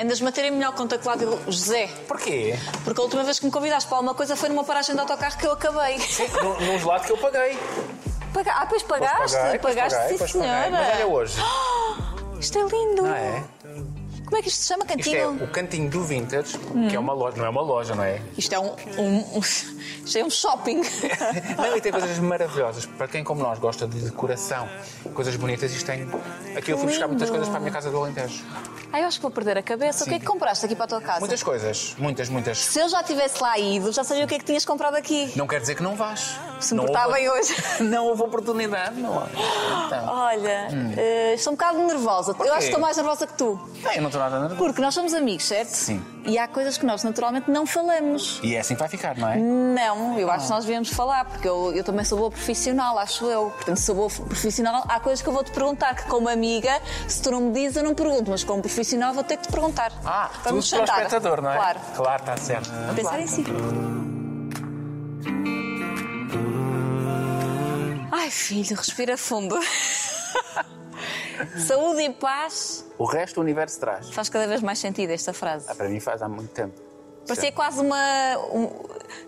Andas-me a ter em melhor conta que Cláudio José. Porquê? Porque a última vez que me convidaste para alguma coisa foi numa paragem de autocarro que eu acabei. Sim, num, gelado que eu paguei. Paga... Ah, pois pagaste? paguei, pois pagaste, paguei, sim, pois paguei. senhora. Mas olha hoje. Isto é lindo. Não é? Como é que isto se chama? Isto Cantinho? é o cantinho do Vintage, que é uma loja, não é uma loja, não é? Isto é um, um- um- Isto é um shopping. Não, e tem coisas maravilhosas. Para quem, como nós, gosta de decoração, coisas bonitas, isto tem. Aqui eu fui buscar muitas coisas para a minha casa do Alentejo. Ai, eu acho que vou perder a cabeça. O que é que compraste aqui para a tua casa? Muitas coisas, muitas, muitas. Se eu já tivesse lá ido, já sabia o que é que tinhas comprado aqui. Não quer dizer que não vás. Se me Não portar houve- bem hoje. Não houve oportunidade, não há. Então. Olha, eh, estou um bocado nervosa. Eu acho que estou mais nervosa que tu. Não, eu não estou Porque nós somos amigos, certo? Sim. E há coisas que nós naturalmente não falamos. E é assim que vai ficar, não é? Não, eu acho que nós devemos falar, porque eu, eu também sou boa profissional, acho eu. Portanto, se sou boa profissional, há coisas que eu vou te perguntar que, como amiga, se tu não me dizes, eu não pergunto, mas como profissional, vou ter que te perguntar. Ah, Vamos tudo para o espectador, não é? Claro. Claro, está certo. A pensar em si. Ai, filho, respira fundo. Saúde e paz O resto o universo traz. faz cada vez mais sentido esta frase. Ah, para mim faz há muito tempo. Parecia quase uma. um-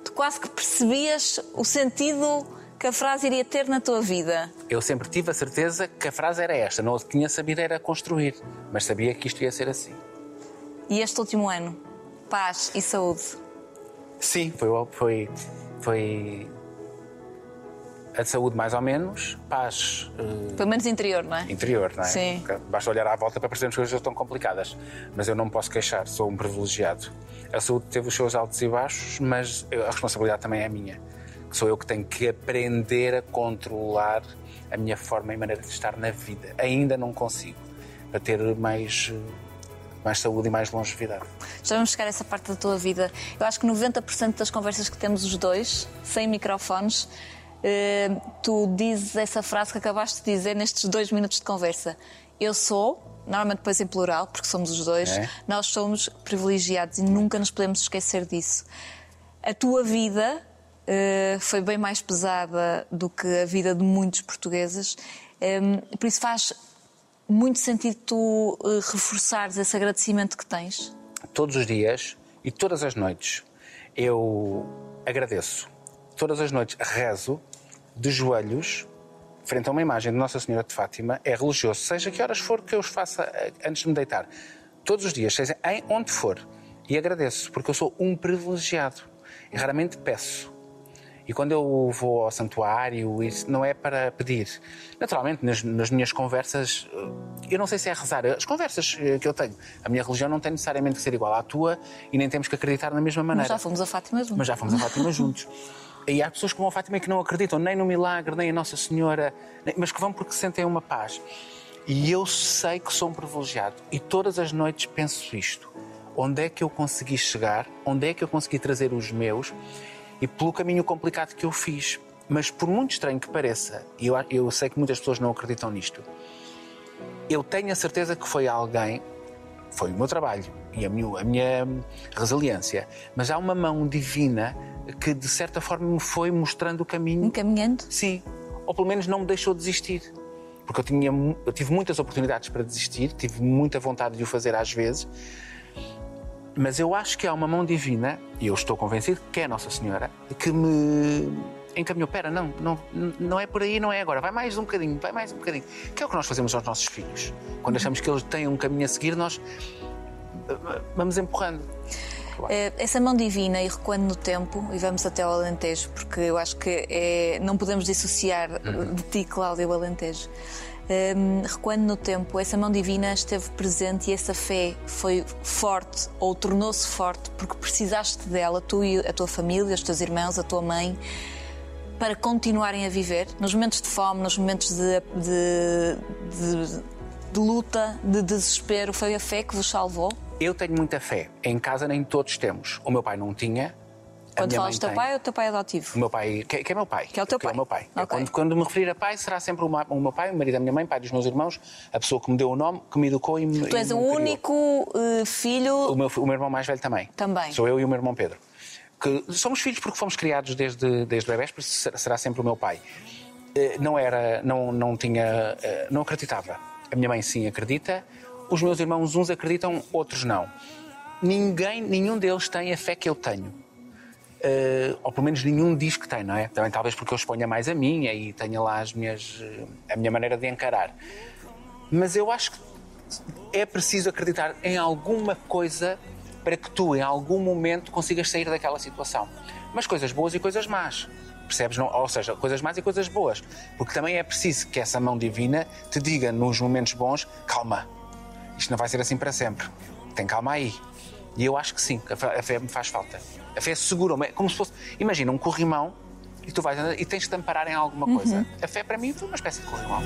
tu quase que percebias o sentido que a frase iria ter na tua vida. Eu sempre tive a certeza que a frase era esta. Não tinha sabido era construir, mas sabia que isto ia ser assim. E este último ano? Paz e saúde. Sim, foi, foi, foi a saúde mais ou menos, paz eh, Pelo menos interior, não é? interior, não é? Sim. Basta olhar à volta para percebermos que as coisas estão complicadas. Mas eu não me posso queixar, sou um privilegiado. A saúde teve os seus altos e baixos, mas a responsabilidade também é minha. Sou eu que tenho que aprender a controlar a minha forma e maneira de estar na vida. Ainda não consigo. Para ter mais, eh, mais saúde e mais longevidade. Já vamos chegar a essa parte da tua vida. Eu acho que 90% das conversas que temos os dois, sem microfones, tu dizes essa frase que acabaste de dizer nestes dois minutos de conversa. Eu sou, normalmente depois em plural, porque somos os dois, É. nós somos privilegiados e nunca nos podemos esquecer disso. A tua vida eh, foi bem mais pesada do que a vida de muitos portugueses, Em, por isso faz muito sentido tu eh, reforçares esse agradecimento que tens. todos os dias e todas as noites eu agradeço. Todas as noites rezo de joelhos frente a uma imagem de Nossa Senhora de Fátima. É religioso, seja que horas for que eu os faça eh, antes de me deitar. Todos os dias, seja em onde for. E agradeço, porque eu sou um privilegiado. E raramente peço. E quando eu vou ao santuário, isso não é para pedir. Naturalmente, nas, nas minhas conversas, eh, eu não sei se é rezar. As conversas eh, que eu tenho, a minha religião não tem necessariamente que ser igual à tua e nem temos que acreditar na mesma Mas maneira. já fomos a Fátima juntos. Mas já fomos a Fátima juntos. E há pessoas como a Fátima que não acreditam nem no milagre, nem em Nossa Senhora, mas que vão porque sentem uma paz. E eu sei que sou um privilegiado. E todas as noites penso isto. Onde é que eu consegui chegar? Onde é que eu consegui trazer os meus? E pelo caminho complicado que eu fiz. Mas por muito estranho que pareça, e eu, eu sei que muitas pessoas não acreditam nisto, eu tenho a certeza que foi alguém foi o meu trabalho e a minha, a minha resiliência. Mas há uma mão divina que, de certa forma, me foi mostrando o caminho. Encaminhando. Sim. Ou pelo menos não me deixou desistir. Porque eu, tinha, eu tive muitas oportunidades para desistir, tive muita vontade de o fazer às vezes. Mas eu acho que há uma mão divina, e eu estou convencido que é a Nossa Senhora, que me encaminhou. Pera, não, não, não é por aí, não é agora. Vai mais um bocadinho, vai mais um bocadinho. Que é o que nós fazemos aos nossos filhos. Quando achamos que eles têm um caminho a seguir, nós vamos empurrando. Eh, Essa mão divina e recuando no tempo, e vamos até ao Alentejo, porque eu acho que é- não podemos dissociar Uhum. de ti, Cláudia, o Alentejo. Ehm, recuando no tempo, essa mão divina esteve presente e essa fé foi forte ou tornou-se forte porque precisaste dela, tu e a tua família, os teus irmãos, a tua mãe, para continuarem a viver nos momentos de fome, nos momentos de, de- de- de luta, de desespero. Foi a fé que vos salvou? Eu tenho muita fé. Em casa nem todos temos. O meu pai não tinha. Quando falas do teu pai, é o teu pai adotivo? O meu pai, que, que é meu pai. Que é o teu pai. meu pai. Ok. Quando, quando me referir a pai, será sempre o, o meu pai, o marido da minha mãe, pai dos meus irmãos, a pessoa que me deu o nome, que me educou e me Tu és o me criou. único eh, filho. O meu, o meu irmão mais velho também. Também. Sou eu e o meu irmão Pedro. Que somos filhos porque fomos criados desde, desde bebés, por isso ser- será sempre o meu pai. Eh, Não era, não, não tinha, eh, não acreditava. A minha mãe sim acredita. Os meus irmãos, uns acreditam, outros não. Ninguém, nenhum deles tem a fé que eu tenho. Uh, ou pelo menos nenhum diz que tem, não é? Também talvez porque eu exponha mais a minha e tenha lá as minhas, a minha maneira de encarar. Mas eu acho que é preciso acreditar em alguma coisa para que tu, em algum momento, consigas sair daquela situação. Mas coisas boas e coisas más. Percebes? Não? Ou seja, coisas más e coisas boas. Porque também é preciso que essa mão divina te diga nos momentos bons: calma, isto não vai ser assim para sempre. Tem calma aí. E eu acho que sim, a fé me faz falta. A fé segura, como se fosse. Imagina um corrimão e tu vais andar e tens de te amparar em alguma coisa. Uhum. A fé para mim foi uma espécie de corrimão.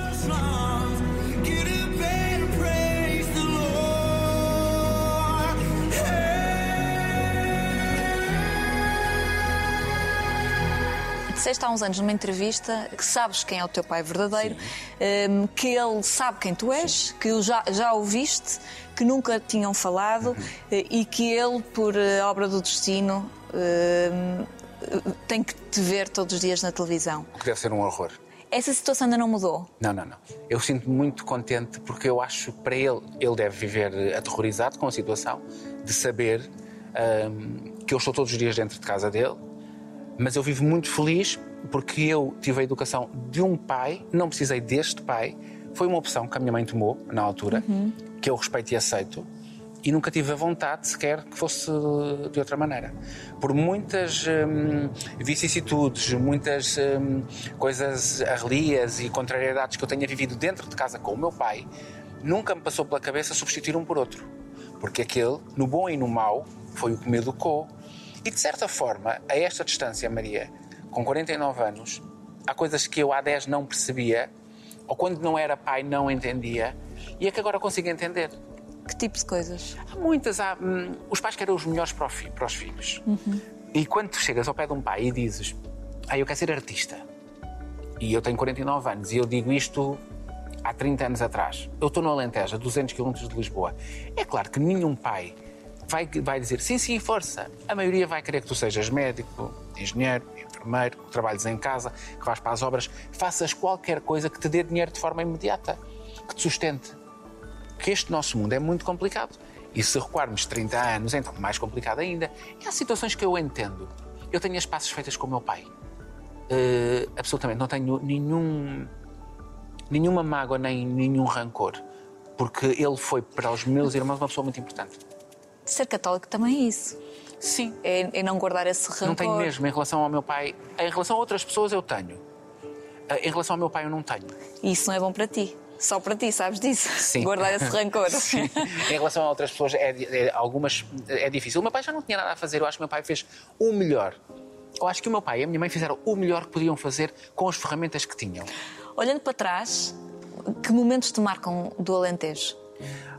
Disseste há uns anos numa entrevista que sabes quem é o teu pai verdadeiro, um, ehm, que ele sabe quem tu és, Sim. que já, já o viste, que nunca tinham falado uhum. Eh, e que ele, por eh, obra do destino, um, ehm, tem que te ver todos os dias na televisão. O que deve ser um horror. Essa situação ainda não mudou? Não, não, não. Eu sinto-me muito contente porque eu acho que para ele, ele deve viver aterrorizado com a situação, de saber um, ehm, que eu estou todos os dias dentro de casa dele, mas eu vivo muito feliz porque eu tive a educação de um pai, não precisei deste pai. Foi uma opção que a minha mãe tomou na altura, uhum. que eu respeito e aceito, e nunca tive a vontade sequer que fosse de outra maneira. Por muitas hum, vicissitudes, muitas hum, coisas arrelias e contrariedades que eu tenha vivido dentro de casa com o meu pai, nunca me passou pela cabeça substituir um por outro. Porque aquele, no bom e no mau, foi o que me educou, e de certa forma, a esta distância, Maria, com 49 anos, há coisas que eu há 10 não percebia, ou quando não era pai não entendia, e é que agora consigo entender. Que tipo de coisas? Há muitas. Há, hum, os pais querem os melhores para, fi, para os filhos. Uhum. E quando tu chegas ao pé de um pai e dizes: Ah, eu quero ser artista, e eu tenho 49 anos, e eu digo isto há 30 anos atrás, eu estou no Alentejo, a 200 km de Lisboa. É claro que nenhum pai vai, vai dizer sim, sim, força. A maioria vai querer que tu sejas médico, engenheiro, enfermeiro, que trabalhes em casa, que vás para as obras, faças qualquer coisa que te dê dinheiro de forma imediata, que te sustente. Que este nosso mundo é muito complicado. E se recuarmos 30 anos, então mais complicado ainda. E há situações que eu entendo. Eu tenho as passos feitas com o meu pai. Uh, absolutamente, não tenho nenhum, nenhuma mágoa nem nenhum rancor. Porque ele foi para os meus irmãos uma pessoa muito importante ser católico também é isso. Sim. É, é, não guardar esse rancor. Não tenho mesmo. Em relação ao meu pai, em relação a outras pessoas eu tenho. Eh, em relação ao meu pai eu não tenho. E isso não é bom para ti. Só para ti, sabes disso? Sim. Guardar esse rancor. Sim. Em relação a outras pessoas, é, é, algumas é difícil. O meu pai já não tinha nada a fazer. Eu acho que o meu pai fez o melhor. Eu acho que o meu pai e a minha mãe fizeram o melhor que podiam fazer com as ferramentas que tinham. Olhando para trás, que momentos te marcam do Alentejo?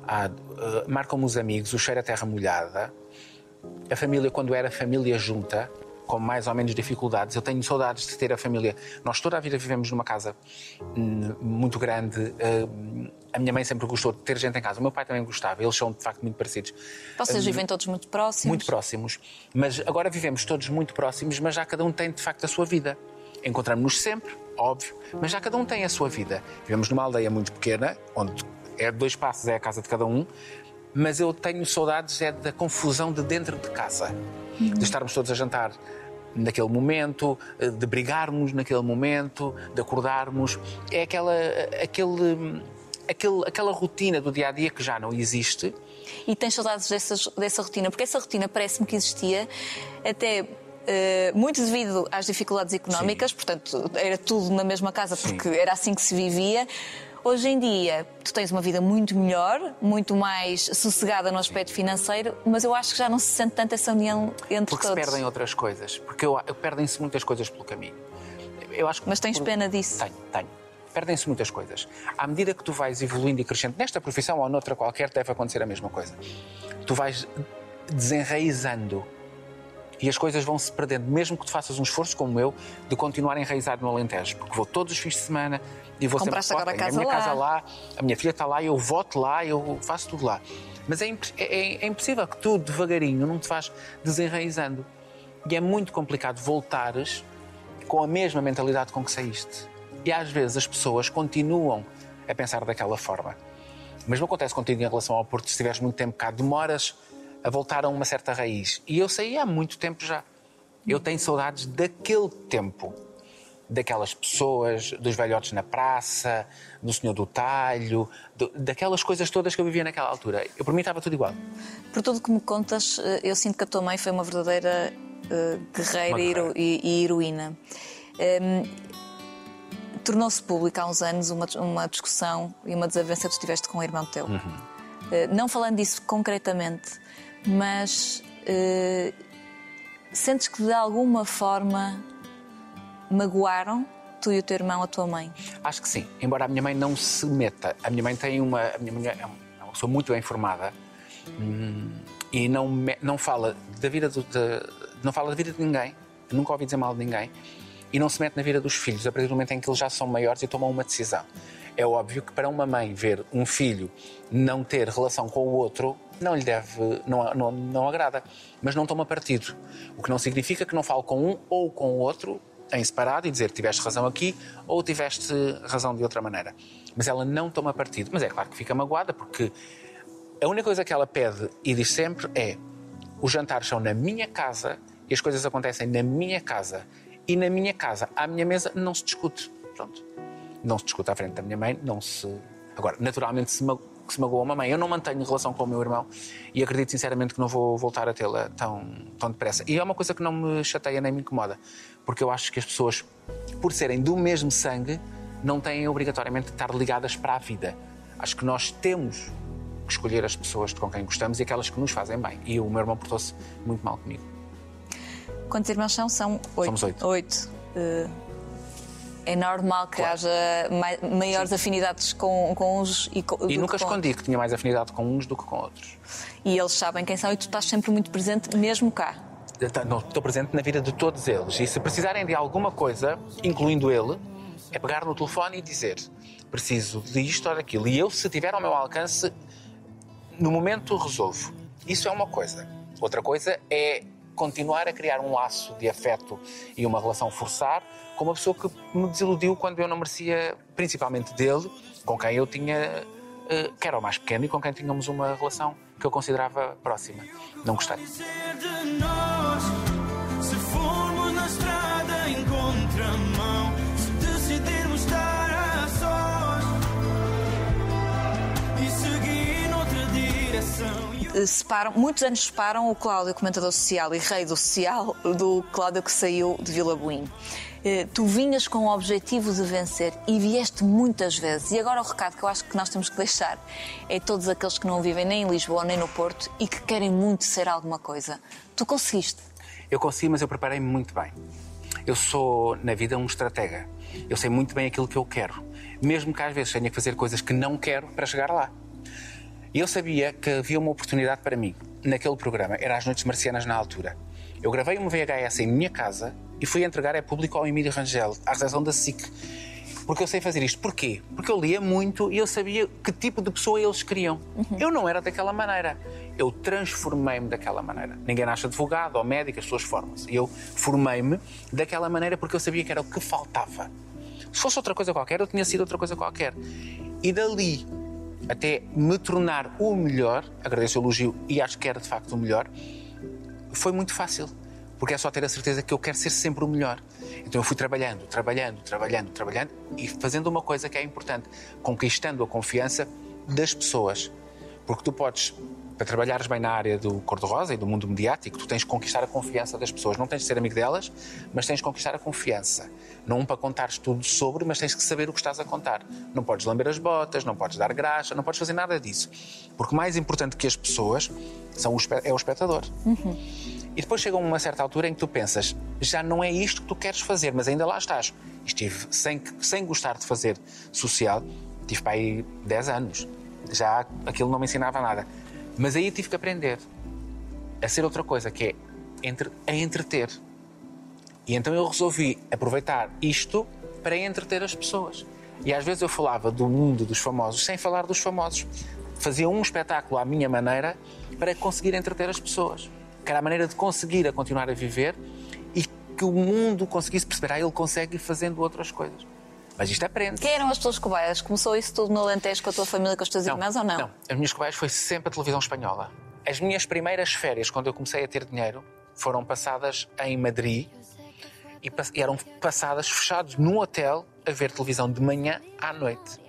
Uh, marcam-me os amigos, o cheiro a terra molhada, a família quando era família junta, com mais ou menos dificuldades. Eu tenho saudades de ter a família. Nós toda a vida vivemos numa casa hum, muito grande. Uh, a minha mãe sempre gostou de ter gente em casa. O meu pai também gostava. Eles são de facto muito parecidos. Vocês uh, vivem todos muito próximos? Muito próximos. Mas agora vivemos todos muito próximos, mas já cada um tem de facto a sua vida. Encontramos-nos sempre, óbvio, mas já cada um tem a sua vida. Vivemos numa aldeia muito pequena, onde é dois passos, é a casa de cada um, mas eu tenho saudades é da confusão de dentro de casa, uhum. de estarmos todos a jantar naquele momento, de brigarmos naquele momento, de acordarmos. É aquela, aquele, aquele, aquela rotina do dia a dia que já não existe. E tens saudades dessa, dessa rotina? Porque essa rotina parece-me que existia até Uh, muito devido às dificuldades económicas, Sim. portanto, era tudo na mesma casa, porque Sim. era assim que se vivia. Hoje em dia, tu tens uma vida muito melhor, muito mais sossegada no aspecto financeiro, mas eu acho que já não se sente tanto essa união entre porque todos. Porque se perdem outras coisas, porque perdem-se muitas coisas pelo caminho. Eu acho mas tens por... pena disso? Tenho, tenho. Perdem-se muitas coisas. À medida que tu vais evoluindo e crescendo, nesta profissão ou noutra qualquer, deve acontecer a mesma coisa. Tu vais desenraizando e as coisas vão se perdendo, mesmo que tu faças um esforço como eu de continuar enraizado no Alentejo, porque vou todos os fins de semana e vou Compraste sempre agora a, casa a minha lá. casa lá, a minha filha está lá, eu voto lá, eu faço tudo lá. Mas é, é, é impossível que tu, devagarinho, não te vás desenraizando. E é muito complicado voltares com a mesma mentalidade com que saíste. E às vezes as pessoas continuam a pensar daquela forma. O mesmo acontece contigo em relação ao Porto, se estiveres muito tempo cá, demoras a voltar a uma certa raiz. E eu saí há muito tempo já. Eu tenho saudades daquele tempo. Daquelas pessoas, dos velhotes na praça, do senhor do talho, do, daquelas coisas todas que eu vivia naquela altura. Eu, por mim, estava tudo igual. Por tudo que me contas, eh, eu sinto que a tua mãe foi uma verdadeira uh, guerreira, guerreira. E, e, heroína. Um, ehm, Tornou-se pública há uns anos uma, uma discussão e uma desavença que tu tiveste com o irmão teu. Uhum. Uh, não falando disso concretamente, mas uh, sentes que de alguma forma magoaram tu e o teu irmão a tua mãe? Acho que sim, embora a minha mãe não se meta. A minha mãe tem uma. A minha mãe é uma pessoa muito bem informada hum, e não, não fala da vida do, de, não fala da vida de ninguém. Nunca ouvi dizer mal de ninguém e não se mete na vida dos filhos a partir do momento em que eles já são maiores e tomam uma decisão. É óbvio que para uma mãe ver um filho não ter relação com o outro não lhe deve, não, não, não agrada, mas não toma partido. O que não significa que não fale com um ou com o outro em separado e dizer tiveste razão aqui ou tiveste razão de outra maneira. Mas ela não toma partido. Mas é claro que fica magoada porque a única coisa que ela pede e diz sempre é os jantares são na minha casa e as coisas acontecem na minha casa e na minha casa, à minha mesa, não se discute. Pronto. Não se discute à frente da minha mãe, não se. Agora, naturalmente, se, ma... se magoou a mãe. Eu não mantenho relação com o meu irmão e acredito sinceramente que não vou voltar a tê-la tão, tão depressa. E é uma coisa que não me chateia nem me incomoda, porque eu acho que as pessoas, por serem do mesmo sangue, não têm obrigatoriamente de estar ligadas para a vida. Acho que nós temos que escolher as pessoas com quem gostamos e aquelas que nos fazem bem. E o meu irmão portou-se muito mal comigo. Quantos irmãos são? São oito. Somos oito. Oito. Uh, é normal que claro. haja maiores Sim. afinidades com, com uns e com, E nunca escondi que tinha mais afinidade com uns do que com outros. E eles sabem quem são e tu estás sempre muito presente, mesmo cá. Não, estou presente na vida de todos eles. E se precisarem de alguma coisa, incluindo ele, é pegar no telefone e dizer: preciso disto ou daquilo. E eu, se tiver ao meu alcance, no momento resolvo. Isso é uma coisa. Outra coisa é continuar a criar um laço de afeto e uma relação forçar com uma pessoa que me desiludiu quando eu não merecia, principalmente dele, com quem eu tinha, eh, que era o mais pequeno e com quem tínhamos uma relação que eu considerava próxima. Não gostei. Se formos na estrada em contramão, se decidirmos estar a sós e seguir noutra direção. Eh, separam, muitos anos separam o Cláudio, comentador social e rei do social, do Cláudio que saiu de Vila Buim. Eh, tu vinhas com o objetivo de vencer e vieste muitas vezes. E agora o recado que eu acho que nós temos que deixar é todos aqueles que não vivem nem em Lisboa nem no Porto e que querem muito ser alguma coisa. Tu conseguiste. Eu consegui, mas eu preparei-me muito bem. Eu sou, na vida, um estratega. Eu sei muito bem aquilo que eu quero. Mesmo que às vezes tenha que fazer coisas que não quero para chegar lá. E eu sabia que havia uma oportunidade para mim naquele programa, era as Noites Marcianas na altura. Eu gravei uma VHS em minha casa e fui entregar a público ao Emílio Rangel, à redação da SIC. Porque eu sei fazer isto. Porquê? Porque eu lia muito e eu sabia que tipo de pessoa eles queriam. Uhum. Eu não era daquela maneira. Eu transformei-me daquela maneira. Ninguém nasce advogado ou médico, as pessoas formam-se. Eu formei-me daquela maneira porque eu sabia que era o que faltava. Se fosse outra coisa qualquer, eu tinha sido outra coisa qualquer. E dali até me tornar o melhor, agradeço o elogio e acho que era de facto o melhor, foi muito fácil. Porque é só ter a certeza que eu quero ser sempre o melhor. Então eu fui trabalhando, trabalhando, trabalhando, trabalhando e fazendo uma coisa que é importante: conquistando a confiança das pessoas. Porque tu podes para trabalhares bem na área do cor-de-rosa e do mundo mediático, tu tens de conquistar a confiança das pessoas. Não tens de ser amigo delas, mas tens de conquistar a confiança. Não para contares tudo sobre, mas tens que saber o que estás a contar. Não podes lamber as botas, não podes dar graxa, não podes fazer nada disso. Porque mais importante que as pessoas são o, é o espectador. Uhum. E depois chega uma certa altura em que tu pensas, já não é isto que tu queres fazer, mas ainda lá estás. Estive sem, sem gostar de fazer social, tive para aí 10 anos. Já aquilo não me ensinava nada mas aí tive que aprender a ser outra coisa, que é entre, a entreter. E então eu resolvi aproveitar isto para entreter as pessoas. E às vezes eu falava do mundo dos famosos sem falar dos famosos. Fazia um espetáculo à minha maneira para conseguir entreter as pessoas. Que era a maneira de conseguir a continuar a viver e que o mundo conseguisse perceber, ah, ele consegue fazendo outras coisas. Mas isto aprende. Quem eram as tuas cobaias? Começou isso tudo no Alentejo com a tua família, com as tuas irmãs ou não? Não, as minhas cobaias foi sempre a televisão espanhola. As minhas primeiras férias, quando eu comecei a ter dinheiro, foram passadas em Madrid e, e eram passadas fechados num hotel a ver televisão de manhã à noite.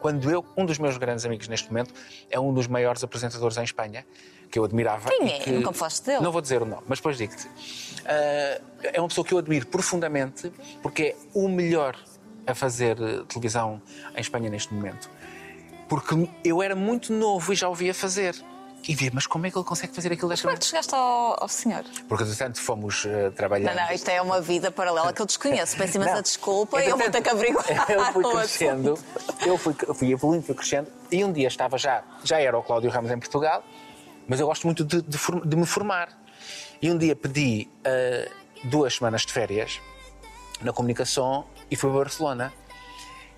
Quando eu, um dos meus grandes amigos neste momento, é um dos maiores apresentadores em Espanha, que eu admirava. Quem é? Que, Nunca falaste dele. Não vou dizer o nome, mas depois digo-te. Uh, é uma pessoa que eu admiro profundamente porque é o melhor a fazer eh, televisão em Espanha neste momento. Porque eu era muito novo e já o via fazer. E via, mas como é que ele consegue fazer aquilo desta Como é que chegaste ao, ao senhor? Porque, portanto, fomos uh, trabalhando. Não, não, isto é uma vida paralela que eu desconheço. Peço imensa desculpa e eu vou ter que averiguar. Eu fui crescendo, eu fui, eu fui evoluindo, fui crescendo, e um dia estava já, já era o Cláudio Ramos em Portugal, mas eu gosto muito de, de de me formar. E um dia pedi uh, duas semanas de férias na comunicação e fui para Barcelona.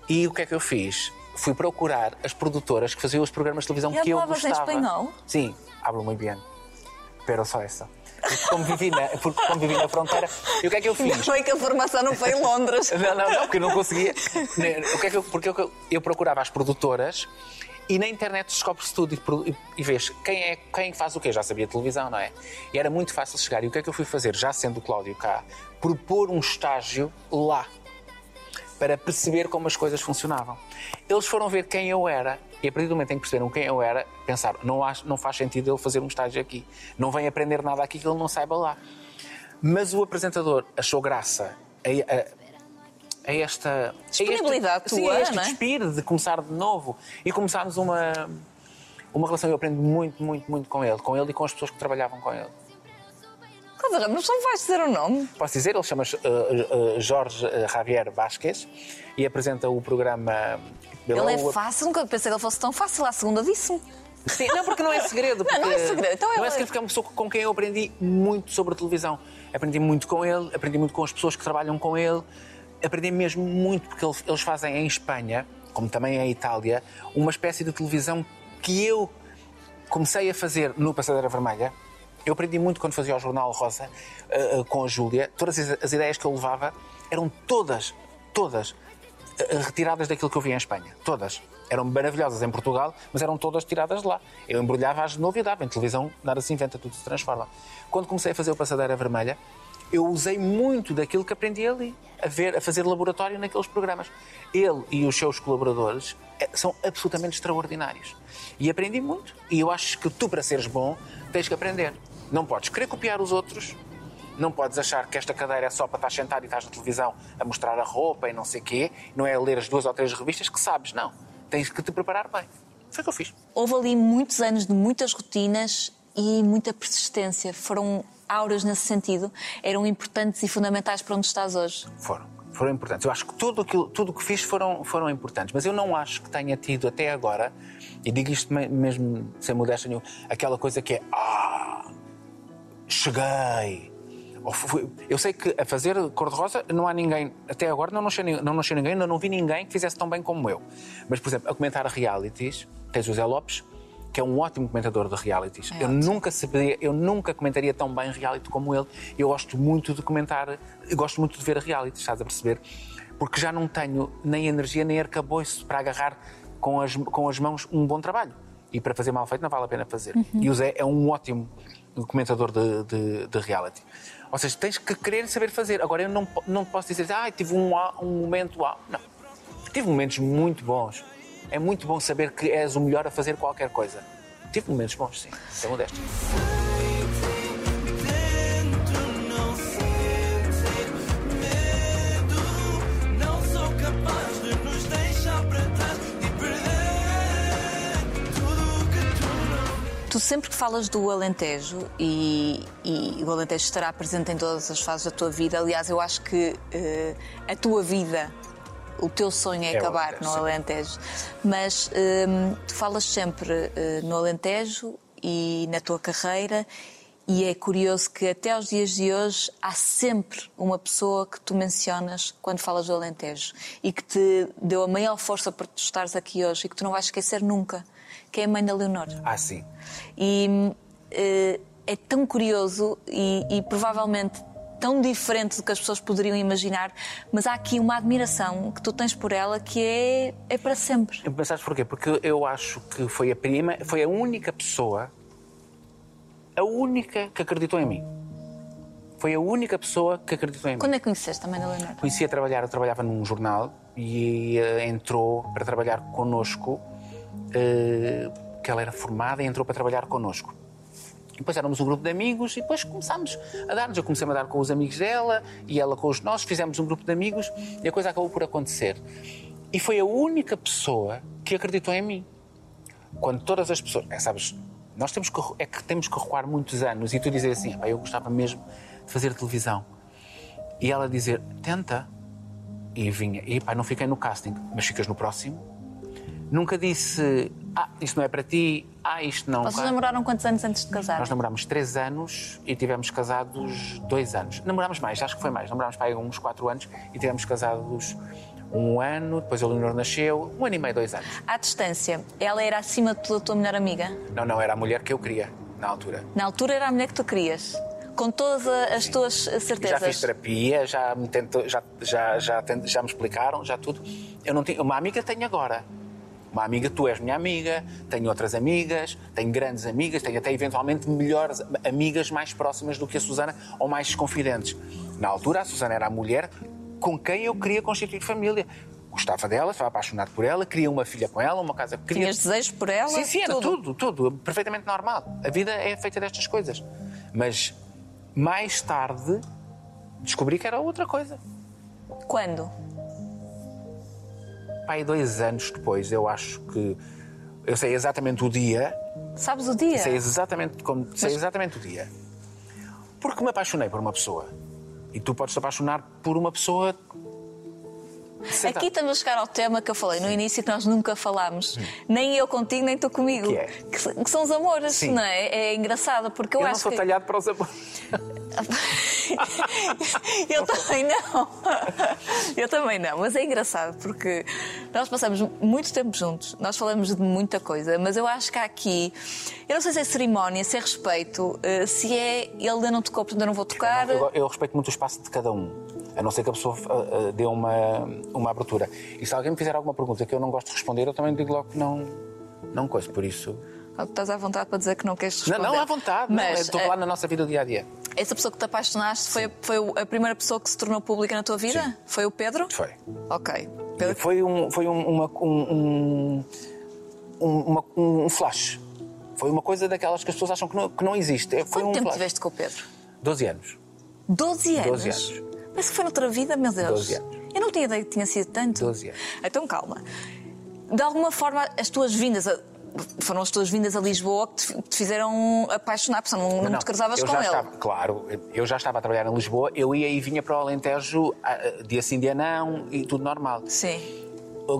E o que é que eu fiz? Fui procurar as produtoras que faziam os programas de televisão E que eu falavas em gostava. espanhol? Sim, hablo muy bien. Pero só essa. Porque como vivi na, porque como vivi na fronteira, e o que é que eu fiz? Bem que a formação não foi em Londres. Não, não, não, porque eu não conseguia. O que é que eu, porque eu, eu procurava as produtoras e na internet descobre-se tudo e, e, vês quem, é, quem faz o quê. Já sabia televisão, não é? E era muito fácil chegar. E o que é que eu fui fazer, já sendo o Cláudio cá? Propor um estágio lá para perceber como as coisas funcionavam. Eles foram ver quem eu era e a partir do momento em que perceberam quem eu era, pensaram, não, não faz sentido ele fazer um estágio aqui. Não vem aprender nada aqui que ele não saiba lá. Mas o apresentador achou graça a, a- a esta Disponibilidade a este, sim, tua, a este não é? despir de começar de novo e começarmos uma uma relação eu aprendo muito muito muito com ele com ele e com as pessoas que trabalhavam com ele Cláudio Ramos, não vais dizer o nome? posso dizer ele chama-se uh, uh, Jorge uh, Javier Vasquez e apresenta o programa Ele é fácil, nunca pensei que ele fosse tão fácil. À segunda disse-me. Sim, não, porque não é segredo. Não, não é porque- segredo. Então é- não é segredo porque é uma pessoa com quem eu aprendi muito sobre a televisão. Aprendi muito com ele, aprendi muito com as pessoas que trabalham com ele, aprendi mesmo muito porque ele- eles fazem em Espanha, como também em Itália, uma espécie de televisão que eu comecei a fazer no Passadeira Vermelha. Eu aprendi muito quando fazia o Jornal Rosa eh, eh, com a Júlia. Todas as, as ideias que eu levava eram todas, todas eh, retiradas daquilo que eu via em Espanha. Todas. Eram maravilhosas em Portugal, mas eram todas tiradas de lá. Eu embrulhava-as dava. Em televisão, nada se inventa, tudo se transforma. Quando comecei a fazer o Passadeira Vermelha, eu usei muito daquilo que aprendi ali, a ver, a fazer laboratório naqueles programas. Ele e os seus colaboradores eh, são absolutamente extraordinários. E aprendi muito. E eu acho que tu, para seres bom, tens que aprender. Não podes querer copiar os outros, não podes achar que esta cadeira é só para estar sentado e estás na televisão a mostrar a roupa e não sei o quê. Não é ler as duas ou três revistas que sabes, não. Tens que te preparar bem. Foi o que eu fiz. Houve ali muitos anos de muitas rotinas e muita persistência. Foram áureos nesse sentido. Eram importantes e fundamentais para onde estás hoje. Foram. Foram importantes. Eu acho que tudo aquilo, tudo o que fiz foram, foram importantes. Mas eu não acho que tenha tido até agora, e digo isto me- mesmo sem modéstia nenhuma, aquela coisa que é ah, cheguei. Eu sei que a fazer cor-de-rosa não há ninguém, até agora não nasceu, não nasceu ninguém, ainda não vi ninguém que fizesse tão bem como eu. Mas, por exemplo, a comentar realities, tens o Zé Lopes, que é um ótimo comentador de realities. eu, nunca saberia, eu nunca comentaria tão bem reality como ele. Eu gosto muito de comentar, gosto muito de ver realities, estás a perceber? Porque já não tenho nem energia nem arcabouço para agarrar com as, com as mãos um bom trabalho. E para fazer mal feito não vale a pena fazer. E o Zé é um ótimo comentador de, de, de reality. Ou seja, tens que querer saber fazer. Agora, eu não, não posso dizer, ah, tive um, um momento A. Não. Tive momentos muito bons. É muito bom saber que és o melhor a fazer qualquer coisa. Tive momentos bons, sim. Sem modéstia. Dentro não sentir medo, não sou capaz de nos deixar para trás e perder tudo o que tu sempre que falas do Alentejo e, e o Alentejo estará presente em todas as fases da tua vida, aliás, eu acho que eh, a tua vida, o teu sonho é, É acabar Alentejo, no sim. Alentejo. Mas hum, tu falas sempre eh, no Alentejo e na tua carreira. E é curioso que até aos dias de hoje há sempre uma pessoa que tu mencionas quando falas do Alentejo e que te deu a maior força para tu estares aqui hoje e que tu não vais esquecer nunca, que é a mãe da Leonor. Ah, sim. E eh, é tão curioso e, e provavelmente tão diferente do que as pessoas poderiam imaginar, mas há aqui uma admiração que tu tens por ela que é, é para sempre. Mas sabes porquê? Porque eu acho que foi a prima, foi a única pessoa, a única que acreditou em mim. Foi a única pessoa que acreditou em mim. Quando é que conheceste também a Leonor? Conheci a trabalhar, eu trabalhava num jornal e eh, entrou para trabalhar connosco, eh, que ela era formada e entrou para trabalhar connosco. Depois éramos um grupo de amigos e depois começámos a dar-nos. Eu comecei a dar com os amigos dela e ela com os nossos, fizemos um grupo de amigos e a coisa acabou por acontecer. E foi a única pessoa que acreditou em mim. Quando todas as pessoas. É, sabes, nós temos que, é que temos que recuar muitos anos e tu dizer assim, "Epá, eu gostava mesmo de fazer televisão. E ela dizer, tenta. E vinha, e pá, não fiquei no casting, mas ficas no próximo. Nunca disse, ah, isto não é para ti, ah, isto não. Vocês namoraram quantos anos antes de casar? Nós namorámos três anos e tivemos casados dois anos. Namorámos mais, acho que foi mais. Namorámos para aí uns quatro anos e tivemos casados um ano, depois a Leonor nasceu, um ano e meio, dois anos. À distância, ela era acima de tudo a tua melhor amiga? Não, não, era a mulher que eu queria, na altura. Na altura era a mulher que tu querias? Com todas as tuas E Já certezas? fiz terapia, já me, tentou, já, já, já, já me explicaram, já tudo. Eu não tinha, uma amiga tenho agora. Uma amiga, tu és minha amiga, tenho outras amigas, tenho grandes amigas, tenho até eventualmente melhores amigas mais próximas do que a Susana ou mais confidentes. Na altura, a Susana era a mulher com quem eu queria constituir família. Gostava dela, estava apaixonado por ela, queria uma filha com ela, uma casa. Queria... Tinhas desejos por ela? Sim, sim, era tudo, tudo, perfeitamente normal. A vida é feita destas coisas. Mas mais tarde descobri que era outra coisa. Quando? Pai, dois anos depois, eu acho que eu sei exatamente o dia, Sabes o dia? sei exatamente como, sei exatamente o dia, porque me apaixonei por uma pessoa. E tu podes te apaixonar por uma pessoa. Senta- Aqui estamos a chegar ao tema que eu falei no início que nós nunca falámos. Nem eu contigo, nem tu comigo. Que é? Que, que são os amores, Sim. não é? É engraçado, porque eu, eu não acho sou que. talhado para os amores. eu também não. Eu também não, mas é engraçado porque nós passamos muito tempo juntos, nós falamos de muita coisa, mas eu acho que há aqui, eu não sei se é cerimónia, se é respeito, eh, se é ele ainda não tocou, portanto eu não vou tocar. Eu, eu respeito muito o espaço de cada um. A não ser que a pessoa ah, ah, dê uma, uma abertura. E se alguém me fizer alguma pergunta que eu não gosto de responder, eu também digo logo que não, não coisa. Por isso. Estás à vontade para dizer que não queres Não, responder. não, à vontade. não, Mas estou a eh, falar na nossa vida do dia a dia. essa pessoa que te apaixonaste foi, foi a primeira pessoa que se tornou pública na tua vida? Sim. Foi o Pedro? Foi. Ok. Pedro, Foi um, foi um, uma, um, um, uma- um flash. Foi uma coisa daquelas que as pessoas acham que não, que não existe. É, Foi quanto um tempo flash. tiveste com o Pedro? 12 anos. 12 anos? 12 anos. Que foi noutra vida, meu Deus. 12 anos. Eu não tinha ideia que tinha sido tanto. 12 anos. Então calma. De alguma forma, as tuas vindas. A... Foram as tuas vindas a Lisboa que te fizeram apaixonar, porque senão não, não te casavas eu com ele. Estava, claro, eu já estava a trabalhar em Lisboa, eu ia e vinha para o Alentejo dia sim, dia não, e tudo normal. Sim.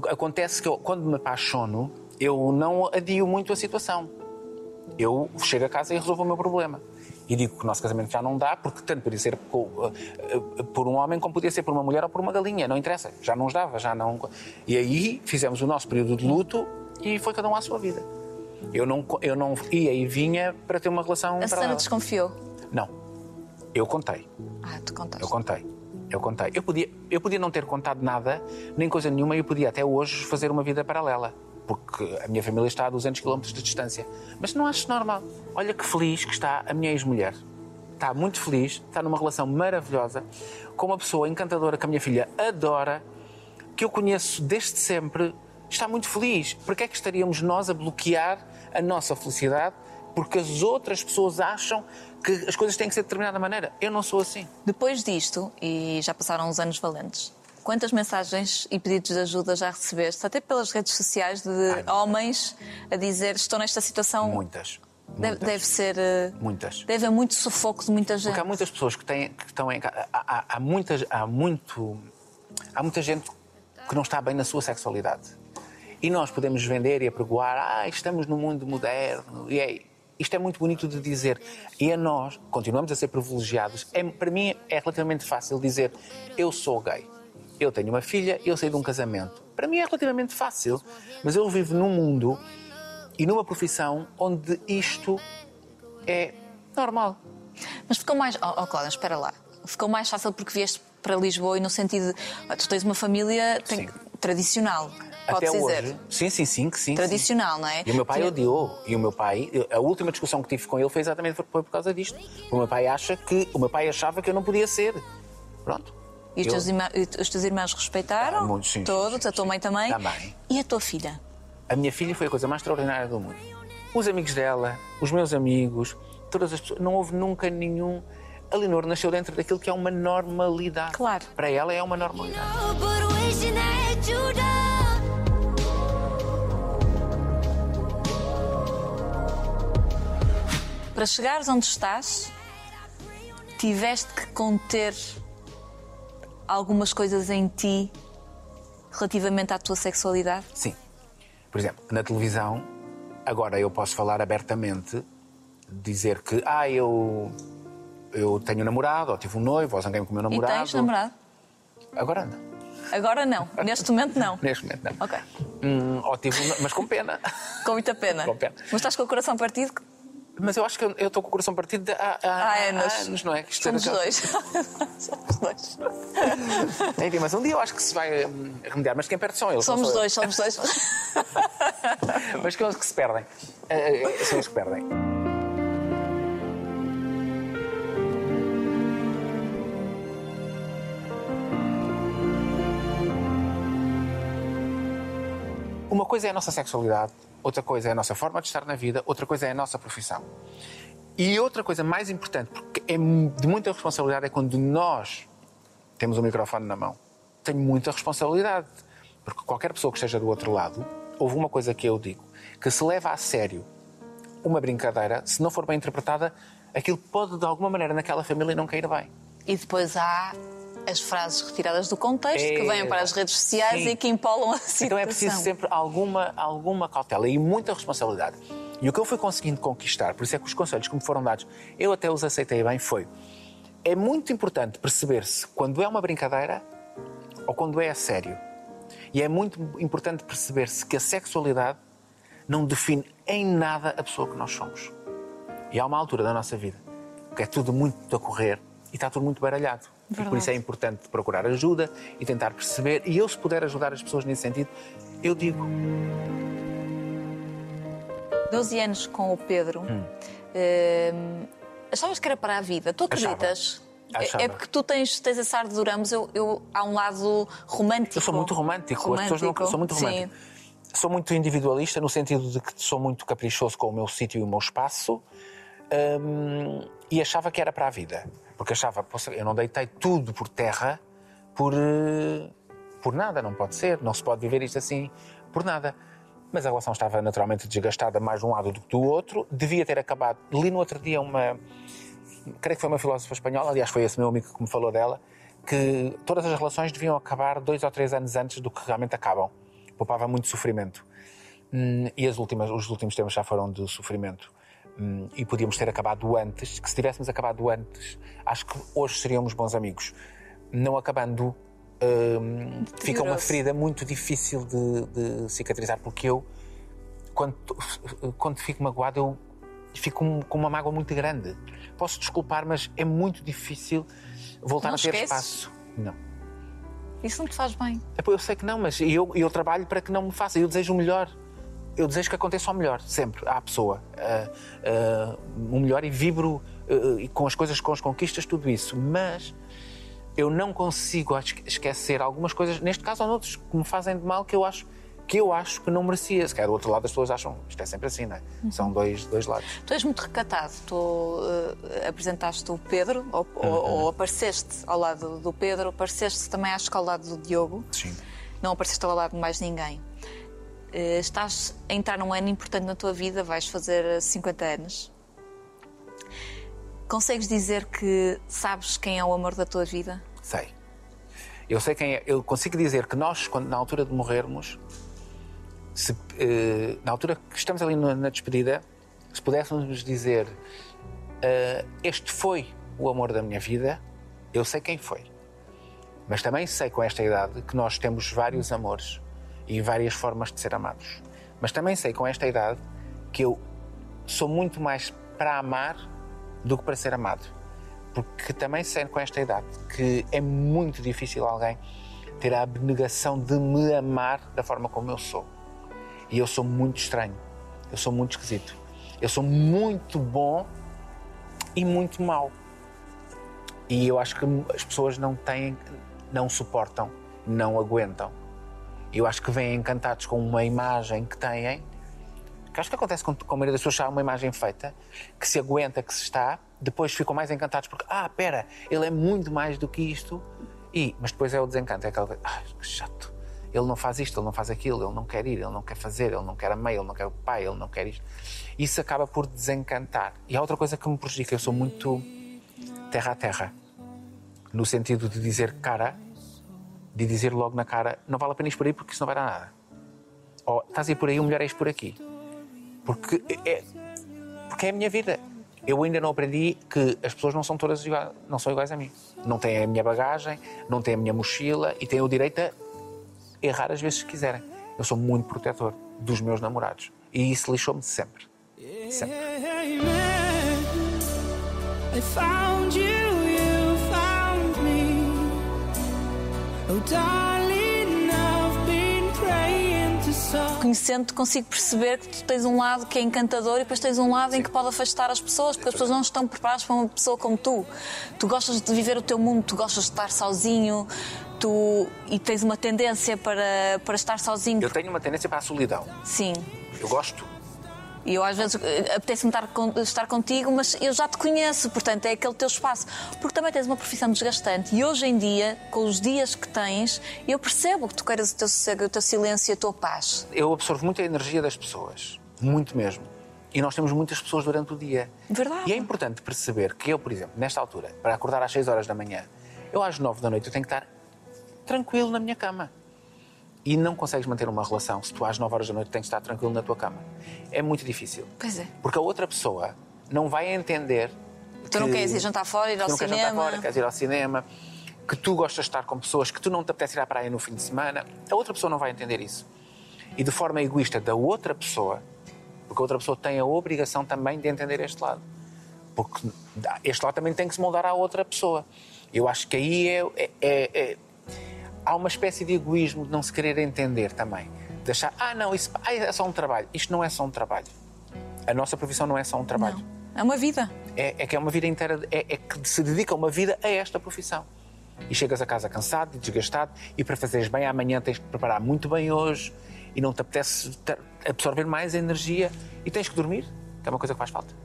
Acontece que eu, quando me apaixono, eu não adio muito a situação. Eu chego a casa e resolvo o meu problema. E digo que o nosso casamento já não dá, porque tanto podia ser eh, eh, por um homem como podia ser por uma mulher ou por uma galinha, não interessa. Já não nos dava, já não. E aí fizemos o nosso período de luto e foi cada um à sua vida. Eu não, eu não ia e vinha para ter uma relação A Susana paralela. desconfiou. Não. Eu contei. Ah, tu contaste. Eu contei. Eu contei. Eu podia, eu podia não ter contado nada, nem coisa nenhuma, e eu podia até hoje fazer uma vida paralela. Porque a minha família está a 200 km de distância. Mas não acho normal. Olha que feliz que está a minha ex-mulher. Está muito feliz, está numa relação maravilhosa, com uma pessoa encantadora que a minha filha adora, que eu conheço desde sempre, está muito feliz. Por que é que estaríamos nós a bloquear a nossa felicidade porque as outras pessoas acham que as coisas têm que ser de determinada maneira? Eu não sou assim. Depois disto, e já passaram uns anos valentes, quantas mensagens e pedidos de ajuda já recebeste, até pelas redes sociais, de Ai, homens a dizer estou nesta situação? Muitas. Deve, Muitas. deve ser. eh, Muitas. Deve haver muito sufoco de muita gente. Porque há muitas pessoas que, têm, que estão em. Há, há- há muitas, há, muito, há muita gente que não está bem na sua sexualidade. E nós podemos vender e apregoar, ah, estamos no mundo moderno. E é, isto é muito bonito de dizer. E a nós, continuamos a ser privilegiados. É, para mim é relativamente fácil dizer, eu sou gay. Eu tenho uma filha, eu saí de um casamento. Para mim é relativamente fácil. Mas eu vivo num mundo e numa profissão onde isto é normal. Mas ficou mais. Oh, oh Cláudia, espera lá. ficou mais fácil porque vieste para Lisboa e no sentido de. ah, Tu tens uma família tem- Sim. tradicional, Até dizer. hoje. Sim, sim, sim, sim. Tradicional, não é? E o meu pai Tinha- odiou. E o meu pai, a última discussão que tive com ele foi exatamente por, por causa disto. O meu pai acha que, o meu pai achava que eu não podia ser. Pronto. E os Eu- teus, irmã- os teus irmãos respeitaram? Ah, muito, sim, todos, sim, a tua mãe também? Também. E a tua filha? A minha filha foi a coisa mais extraordinária do mundo. Os amigos dela, os meus amigos, todas as pessoas, não houve nunca nenhum. A Leonor nasceu dentro daquilo que é uma normalidade. Claro. Para ela é uma normalidade. Para chegares onde estás, tiveste que conter algumas coisas em ti relativamente à tua sexualidade? Sim. Por exemplo, na televisão, agora eu posso falar abertamente, dizer que, ah, eu, eu tenho namorado, ou tive um noivo, ou zanguei-me com o meu E namorado. tens namorado? Agora não. Agora não. Neste momento não. Neste momento não. Ok. Hum, ou tive um, mas com pena. Com muita pena. Com pena. Mas estás com o coração partido? Mas eu acho que eu estou com o coração partido há, há, Há há anos. anos, não é? Que Somos dois. Somos dois. Enfim, mas um dia eu acho que se vai hum, remediar. Mas quem perde são eles. Somos eu. dois, somos dois. Mas que são os que se perdem. Eh, eh, são os que perdem. Uma coisa é a nossa sexualidade, outra coisa é a nossa forma de estar na vida, outra coisa é a nossa profissão. E outra coisa mais importante, porque é de muita responsabilidade, é quando nós temos o microfone na mão. Tenho muita responsabilidade, porque qualquer pessoa que esteja do outro lado, houve uma coisa que eu digo, que se leva a sério uma brincadeira, se não for bem interpretada, aquilo pode de alguma maneira naquela família não cair bem. E depois há as frases retiradas do contexto que É, vêm para as redes sociais sim. e que empolam a situação. Então é preciso sempre alguma, alguma cautela e muita responsabilidade. E o que eu fui conseguindo conquistar, por isso é que os conselhos que me foram dados, eu até os aceitei bem, foi é muito importante perceber-se quando é uma brincadeira ou quando é a sério. E é muito importante perceber-se que a sexualidade não define em nada a pessoa que nós somos. E há uma altura da nossa vida que é tudo muito a correr e está tudo muito baralhado. E por isso é importante procurar ajuda e tentar perceber. E eu, se puder ajudar as pessoas nesse sentido, eu digo. 12 anos com o Pedro. Hum. hum, achavas que era para a vida? Tu acreditas? É- Achava. É porque tu tens, tens esse ar de Duramos, eu, eu, há um lado romântico. Eu sou muito romântico, as pessoas não sou muito Sim. romântico. Sou muito individualista no sentido de que sou muito caprichoso com o meu sítio e o meu espaço hum, e achava que era para a vida. Porque achava, eu não deitei tudo por terra por, eh, por nada, não pode ser, não se pode viver isto assim por nada. Mas a relação estava naturalmente desgastada mais de um lado do que do outro, devia ter acabado. Li no outro dia uma, creio que foi uma filósofa espanhola, aliás, foi esse meu amigo que me falou dela, que todas as relações deviam acabar dois ou três anos antes do que realmente acabam. Poupava muito sofrimento. Hum, E as últimas, os últimos tempos já foram de sofrimento. Hum, E podíamos ter acabado antes, que se tivéssemos acabado antes, acho que hoje seríamos bons amigos. Não acabando, hum, fica uma ferida muito difícil de, de cicatrizar, porque eu, quando, quando fico magoado, eu fico com- com uma mágoa muito grande. Posso desculpar, mas é muito difícil voltar Não a ter esqueces? espaço. Não. Isso não te faz bem. Eu sei que não, mas eu, eu trabalho para que não me faça. Eu desejo o melhor. Eu desejo que aconteça o melhor, sempre, à pessoa. Ah, ah, o melhor e vibro e com as coisas, com as conquistas, tudo isso. Mas eu não consigo esque- esquecer algumas coisas, neste caso ou noutros, que me fazem de mal que eu acho que, eu acho que não merecia. Se calhar do outro lado as pessoas acham, isto é sempre assim, não é? São dois, dois lados. Tu és muito recatado. Tu eh, apresentaste o Pedro, ou, ou- Uhum. ou apareceste ao lado do Pedro, apareceste também acho que ao lado do Diogo. Sim. Não apareceste ao lado de mais ninguém. Eh, estás a entrar num ano importante na tua vida, vais fazer eh, 50 anos. Consegues dizer que sabes quem é o amor da tua vida? Sei. Eu sei quem é. Eu consigo dizer que nós, quando, na altura de morrermos, se, eh, na altura que estamos ali na, na despedida, se pudéssemos dizer eh, este foi o amor da minha vida, eu sei quem foi. Mas também sei com esta idade que nós temos vários amores e várias formas de ser amados. Mas também sei com esta idade que eu sou muito mais para amar do que para ser amado. porque também sei com esta idade que é muito difícil alguém ter a abnegação de me amar da forma como eu sou. E eu sou muito estranho, eu sou muito esquisito, eu sou muito bom e muito mau. E eu acho que as pessoas não têm, não suportam, não aguentam. Eu acho que vêm encantados com uma imagem que têm, que acho que acontece com, com a maioria das pessoas, há uma imagem feita, que se aguenta, que se está, depois ficam mais encantados porque, ah, pera, ele é muito mais do que isto, e, mas depois é o desencanto, é aquela coisa, ah, que chato, ele não faz isto, ele não faz aquilo, ele não quer ir, ele não quer fazer, ele não quer a mãe, ele não quer o pai, ele não quer isto. Isso acaba por desencantar. E há outra coisa que me prejudica, eu sou muito terra a terra, no sentido de dizer cara, de dizer logo na cara, não vale a pena ir por aí porque isso não vai dar nada. Ou estás a ir por aí, o melhor é ir por aqui. Porque é, porque é a minha vida. Eu ainda não aprendi que as pessoas não são todas iguais, não são iguais a mim. Não têm a minha bagagem, não têm a minha mochila e têm o direito a errar às vezes se quiserem. Eu sou muito protetor dos meus namorados. E isso lixou-me sempre. Sempre. I found you Conhecendo-te, consigo perceber que tu tens um lado que é encantador e depois tens um lado em que pode afastar as pessoas, porque as pessoas não estão preparadas para uma pessoa como tu. Tu gostas de viver o teu mundo, tu gostas de estar sozinho, tu e tens uma tendência para, para estar sozinho. Eu tenho uma tendência para a solidão. Sim. Eu gosto. E eu às vezes eh, apetece-me estar, estar contigo, mas eu já te conheço, portanto é aquele teu espaço. Porque também tens uma profissão desgastante e hoje em dia, com os dias que tens, eu percebo que tu queres o teu sossego, o teu silêncio e a tua paz. Eu absorvo muito a energia das pessoas. Muito mesmo. E nós temos muitas pessoas durante o dia. Verdade. E é importante perceber que eu, por exemplo, nesta altura, para acordar às 6 horas da manhã, eu às 9 da noite eu tenho que estar tranquilo na minha cama. E não consegues manter uma relação se tu às 9 horas da noite tens de estar tranquilo na tua cama. É muito difícil. Pois é. Porque a outra pessoa não vai entender. Tu não que- queres ir jantar fora, ir ao não queres jantar cinema. fora, queres ir ao cinema, que tu gostas de estar com pessoas, que tu não te apetece ir à praia no fim de semana. A outra pessoa não vai entender isso. E de forma egoísta da outra pessoa, porque a outra pessoa tem a obrigação também de entender este lado. Porque este lado também tem que se moldar à outra pessoa. Eu acho que aí é, é- é- é- há uma espécie de egoísmo de não se querer entender também. De achar, ah, não, isso ah, é só um trabalho. Isto não é só um trabalho. A nossa profissão não é só um trabalho. É uma vida. É, é que é uma vida inteira, é, é que se dedica uma vida a esta profissão. E chegas a casa cansado e desgastado, e para fazeres bem amanhã tens que preparar muito bem hoje, e não te apetece absorver mais energia, e tens que dormir, que é uma coisa que faz falta.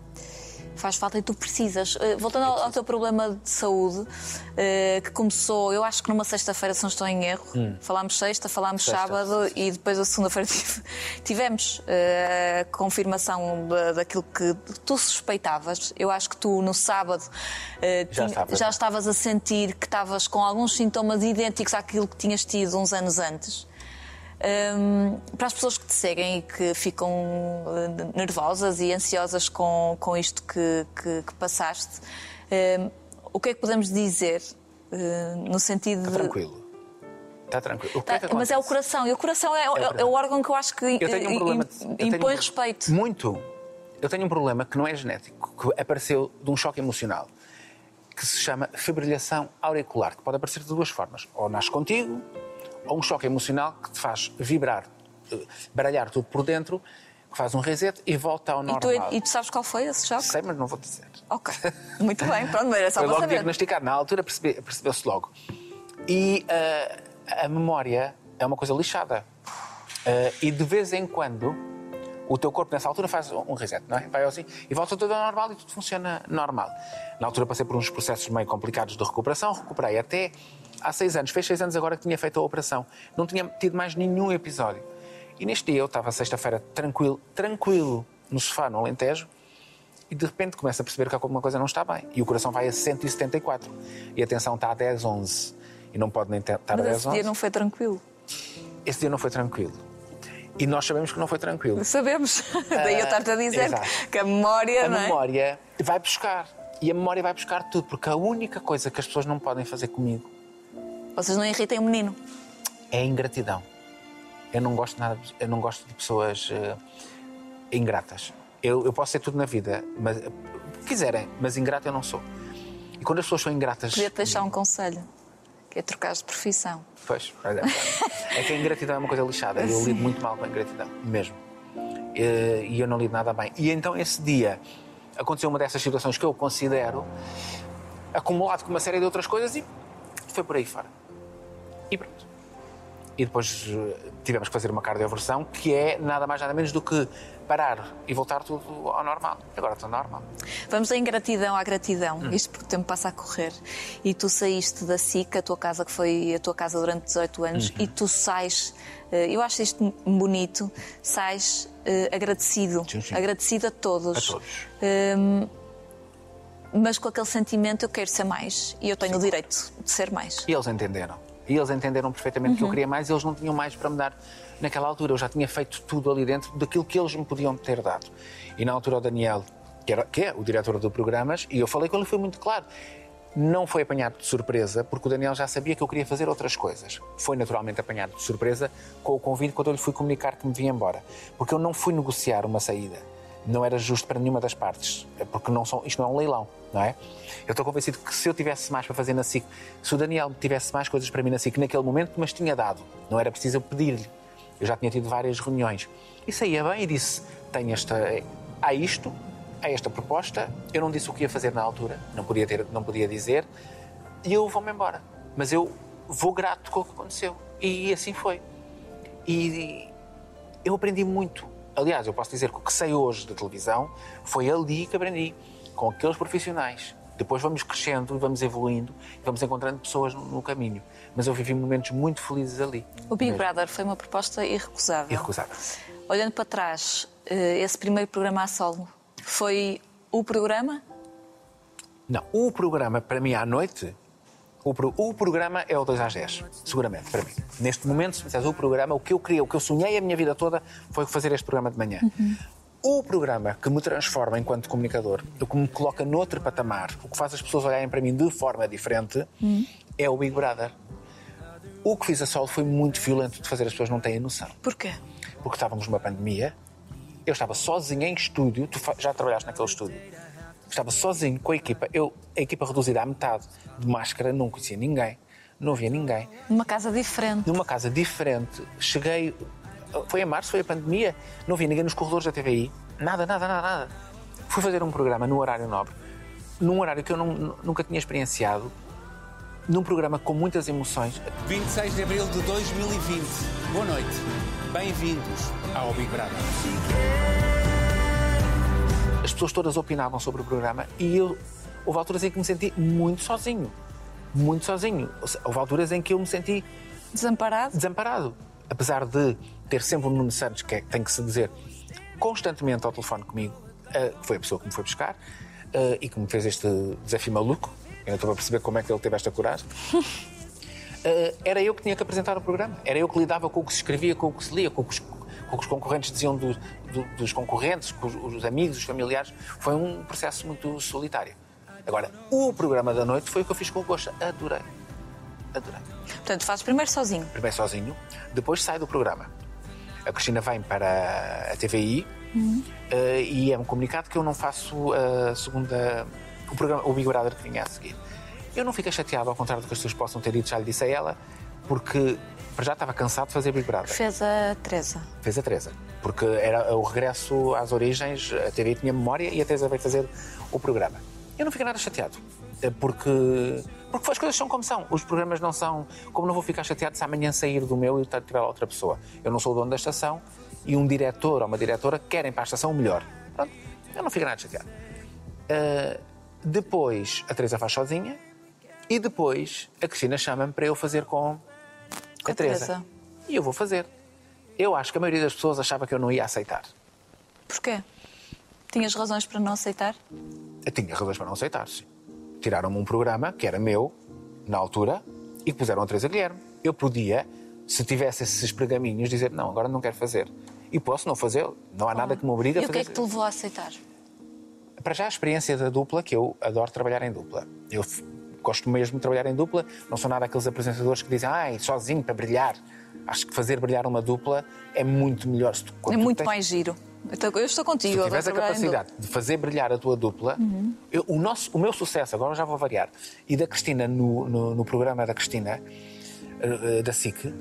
Faz falta e tu precisas. Eh, Voltando ao, ao teu problema de saúde, eh, que começou, eu acho que numa sexta-feira, se não estou em erro, falámos sexta, falámos Hum. Sexta, sábado e depois a segunda-feira tive- tivemos eh, a confirmação da- daquilo que tu suspeitavas. Eu acho que tu no sábado eh, Já tinha- já estavas a sentir que estavas com alguns sintomas idênticos àquilo que tinhas tido uns anos antes. Hum, para as pessoas que te seguem e que ficam eh, nervosas e ansiosas com, com isto que, que- que passaste, hum, o que é que podemos dizer eh, no sentido Está de. tranquilo. Está tranquilo. O é Tá, mas é o coração, e o coração é, é- coração. é o órgão que eu acho que Eu tenho um problema. impõe um- respeito. Muito. Eu tenho um problema que não é genético, que apareceu de um choque emocional, que se chama fibrilhação auricular, que pode aparecer de duas formas. Ou nasce contigo, ou um choque emocional que te faz vibrar, eh, baralhar tudo por dentro, que faz um reset e volta ao E normal. tu, e tu sabes qual foi esse choque? Sei, mas não vou dizer. Ok, muito bem, pronto, mas era só Foi para logo saber. diagnosticado. Na altura percebe- percebeu-se logo. E ah, a memória é uma coisa lixada. Ah, e de vez em quando o teu corpo nessa altura faz um reset, não é? Vai assim e volta tudo ao normal e tudo funciona normal. Na altura passei por uns processos meio complicados de recuperação, recuperei até há seis anos. Fez seis anos agora que tinha feito a operação. Não tinha tido mais nenhum episódio. E neste dia eu estava sexta-feira tranquilo, tranquilo, no sofá, no Alentejo, e de repente começa a perceber que alguma coisa não está bem. E o coração vai a 174. E a tensão está a 10, 11. E não pode nem estar a Mas 10, esse 11. dia não foi tranquilo. Esse dia não foi tranquilo. E nós sabemos que não foi tranquilo. Sabemos. Daí eu estar-te a dizer exato. que a memória, A não é? memória vai buscar. E a memória vai buscar tudo. Porque a única coisa que as pessoas não podem fazer comigo Vocês não irritem o menino. é ingratidão. Eu não gosto nada, eu não gosto de pessoas eh, ingratas. Eu, eu posso ser tudo na vida, mas quiserem, mas ingrato eu não sou. E quando as pessoas são ingratas. Podia-te deixar um conselho, que é trocar de profissão. Pois, verdade. é que a ingratidão é uma coisa lixada. Eu lido muito mal com a ingratidão, mesmo. Eh, E eu não lido nada bem. E então, esse dia, aconteceu uma dessas situações que eu considero acumulado com uma série de outras coisas e foi por aí fora. E pronto. E depois eh, tivemos que fazer uma cardioversão, que é nada mais nada menos do que parar e voltar tudo ao normal. Agora estou normal. Vamos da ingratidão à gratidão, Hum. isto porque o tempo passa a correr. E tu saíste da SIC, a tua casa que foi a tua casa durante 18 anos, Uhum. e tu sais, eh, eu acho isto bonito, sais eh, agradecido. Sim, sim. Agradecido a todos. A todos. Hum, mas com aquele sentimento, eu quero ser mais e eu tenho o direito de ser mais. E eles entenderam. E eles entenderam perfeitamente que eu Uhum. queria mais e eles não tinham mais para me dar naquela altura. Eu já tinha feito tudo ali dentro daquilo que eles me podiam ter dado. E na altura o Daniel, que, era, que é o diretor do programas, e eu falei com ele foi muito claro. Não foi apanhado de surpresa, porque o Daniel já sabia que eu queria fazer outras coisas. Foi naturalmente apanhado de surpresa com o convite quando eu lhe fui comunicar que me vinha embora. Porque eu não fui negociar uma saída. Não era justo para nenhuma das partes. É Porque não são, isto não é um leilão, não é? Eu estou convencido que se eu tivesse mais para fazer na SIC, se o Daniel tivesse mais coisas para mim na SIC naquele momento, mas tinha dado. Não era preciso eu pedir-lhe. Eu já tinha tido várias reuniões. E saía bem e disse: tenho esta. Há isto, há esta proposta. Eu não disse o que ia fazer na altura, não podia, ter, não podia dizer, e eu vou-me embora. Mas eu vou grato com o que aconteceu. E assim foi. E eu aprendi muito. Aliás, eu posso dizer que o que sei hoje da televisão foi ali que aprendi, com aqueles profissionais. Depois vamos crescendo e vamos evoluindo e vamos encontrando pessoas no, caminho. Mas eu vivi momentos muito felizes ali. O Big Mesmo. Brother foi uma proposta irrecusável. Irrecusável. Olhando para trás, eh, esse primeiro programa a solo foi o programa? Não, o programa, para mim, à noite, o, pro- o programa é o 2 às 10, seguramente, para mim. Neste momento, se me disseres o programa, o que eu queria, o que eu sonhei a minha vida toda foi fazer este programa de manhã. O programa que me transforma enquanto comunicador, o que me coloca noutro patamar, o que faz as pessoas olharem para mim de forma diferente, é o Big Brother. O que fiz a solo foi muito violento de fazer, as pessoas não têm noção Porquê? porque estávamos numa pandemia. Eu estava sozinho em estúdio. Tu já trabalhaste naquele estúdio? Estava sozinho com a equipa. Eu, a equipa reduzida à metade, de máscara, não conhecia ninguém, não via ninguém. Numa casa diferente. Numa casa diferente, cheguei. Foi em março, foi a pandemia, não via ninguém nos corredores da TVI. Nada, nada, nada, nada. Fui fazer um programa no horário nobre, num horário que eu não- nunca tinha experienciado, num programa com muitas emoções. 26 de abril de 2020. Boa noite. Bem-vindos ao Big Brother. As pessoas todas opinavam sobre o programa e eu houve alturas em que me senti muito sozinho. Muito sozinho. Houve alturas em que eu me senti Desamparado? desamparado. Apesar de ter sempre o Nuno Santos, que é, tem que se dizer, constantemente ao telefone comigo, eh, que foi a pessoa que me foi buscar eh, e que me fez este desafio maluco. Eu estou a perceber como é que ele teve esta coragem. Eh, era eu que tinha que apresentar o programa. Era eu que lidava com o que se escrevia, com o que se lia, com o que com o que os concorrentes diziam do- do- dos concorrentes, com os, os amigos, os familiares. Foi um processo muito solitário. Agora, o programa da noite foi o que eu fiz com o Gosta. Adorei. Adorei. Portanto, fazes primeiro sozinho. Primeiro sozinho, depois sai do programa. A Cristina vem para a TVI eh, e é-me comunicado que eu não faço a segunda. O, programa, o Big Brother que vinha a seguir. Eu não fiquei chateado, ao contrário do que as pessoas possam ter dito, já lhe disse a ela, porque para já estava cansado de fazer Big Brother. Fez a Teresa. Fez a Teresa, porque era o regresso às origens, a TV tinha memória e a Teresa veio fazer o programa. Eu não fiquei nada chateado, eh, porque, porque as coisas são como são. Os programas não são. Como não vou ficar chateado se amanhã sair do meu e tiver lá outra pessoa. Eu não sou o dono da estação e um diretor ou uma diretora querem para a estação o melhor. Pronto, eu não fico nada chateado. Eh, depois a Teresa faz sozinha e depois a Cristina chama-me para eu fazer com, Com a Teresa. E eu vou fazer. Eu acho que a maioria das pessoas achava que eu não ia aceitar. Porquê? Tinhas razões para não aceitar? Eu tinha razões para não aceitar, sim. Tiraram-me um programa que era meu, na altura, e puseram a Teresa Guilherme. Eu podia, se tivesse esses pergaminhos, dizer não, agora não quero fazer. E posso não fazê-lo. Não há nada que me obrigue E a o que fazer. é que te levou a aceitar? Para já a experiência da dupla, que eu adoro trabalhar em dupla. Eu gosto mesmo de trabalhar em dupla, não sou nada aqueles apresentadores que dizem, ai, sozinho para brilhar. Acho que fazer brilhar uma dupla é muito melhor. Se tu- É muito tens- mais giro. Eu estou contigo. Se tu tiveres a capacidade de fazer brilhar a tua dupla, Uhum. eu- o, nosso, o meu sucesso, agora já vou variar, e da Cristina no, no, no programa da Cristina, eh, eh, da SIC,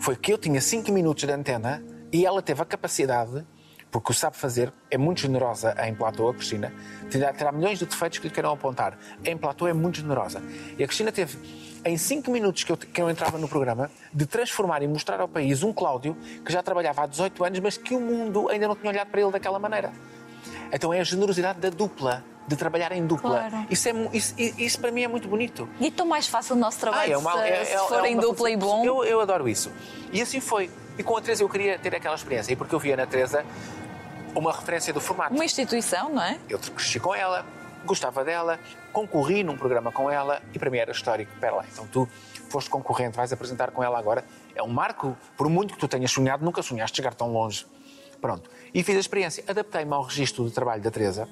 foi que eu tinha 5 minutos de antena e ela teve a capacidade, porque o sabe fazer, é muito generosa em platô, a Cristina, terá, terá milhões de defeitos que lhe queiram apontar. Em platô é muito generosa. E a Cristina teve, em 5 minutos que eu, que eu entrava no programa, de transformar e mostrar ao país um Cláudio que já trabalhava há 18 anos, mas que o mundo ainda não tinha olhado para ele daquela maneira. Então é a generosidade da dupla, de trabalhar em dupla. Claro. Isso, é, isso, isso para mim é muito bonito. E é tão mais fácil o nosso trabalho Ah, uma- se, é- se é- for é em dupla coisa- e bom. Eu, eu adoro isso. E assim foi. E com a Teresa eu queria ter aquela experiência. E porque eu via na Teresa uma referência do formato. Uma instituição, não é? Eu cresci com ela, gostava dela, concorri num programa com ela e para mim era histórico. Espera lá, então tu foste concorrente, vais apresentar com ela agora. É um marco, por muito que tu tenhas sonhado, nunca sonhaste chegar tão longe. Pronto. E fiz a experiência. Adaptei-me ao registro de trabalho da Teresa,